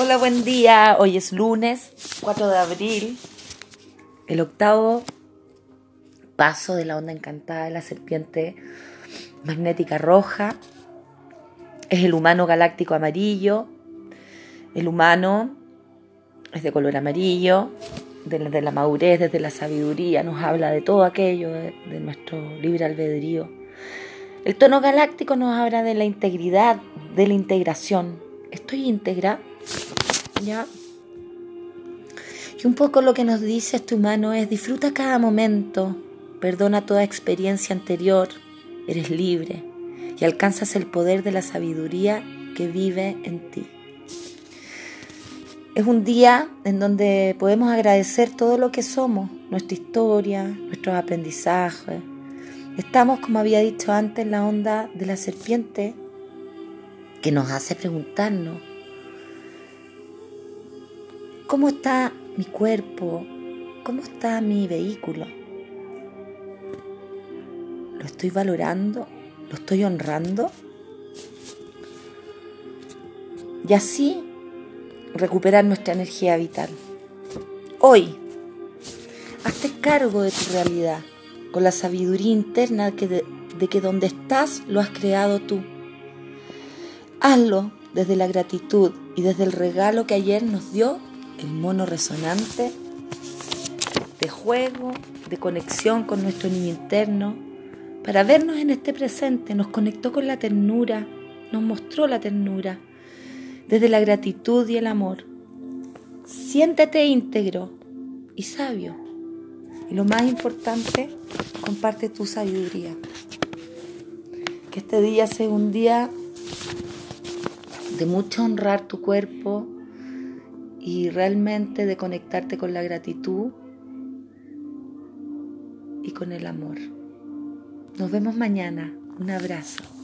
Hola, buen día. Hoy es lunes 4 de abril, el octavo paso de la onda encantada de la serpiente magnética roja. Es el humano galáctico amarillo. El humano es de color amarillo, de la, madurez, desde la sabiduría, nos habla de todo aquello, de, de nuestro libre albedrío. El tono galáctico nos habla de la integridad, de la integración. Estoy íntegra, ¿ya? Y un poco lo que nos dice este humano es disfruta cada momento, perdona toda experiencia anterior, eres libre y alcanzas el poder de la sabiduría que vive en ti. Es un día en donde podemos agradecer todo lo que somos, nuestra historia, nuestros aprendizajes. Estamos, como había dicho antes, en la onda de la serpiente que nos hace preguntarnos ¿Cómo está mi cuerpo? ¿Cómo está mi vehículo? ¿Lo estoy valorando? ¿Lo estoy honrando? Y así recuperar nuestra energía vital. Hoy, hazte cargo de tu realidad con la sabiduría interna de, que donde estás lo has creado tú. Hazlo desde la gratitud y desde el regalo que ayer nos dio el mono resonante de juego, de conexión con nuestro niño interno, para vernos en este presente, nos conectó con la ternura, nos mostró la ternura, desde la gratitud y el amor. Siéntete íntegro y sabio. Y lo más importante, comparte tu sabiduría. Que este día sea un día de mucho honrar tu cuerpo, y realmente de conectarte con la gratitud y con el amor. Nos vemos mañana. Un abrazo.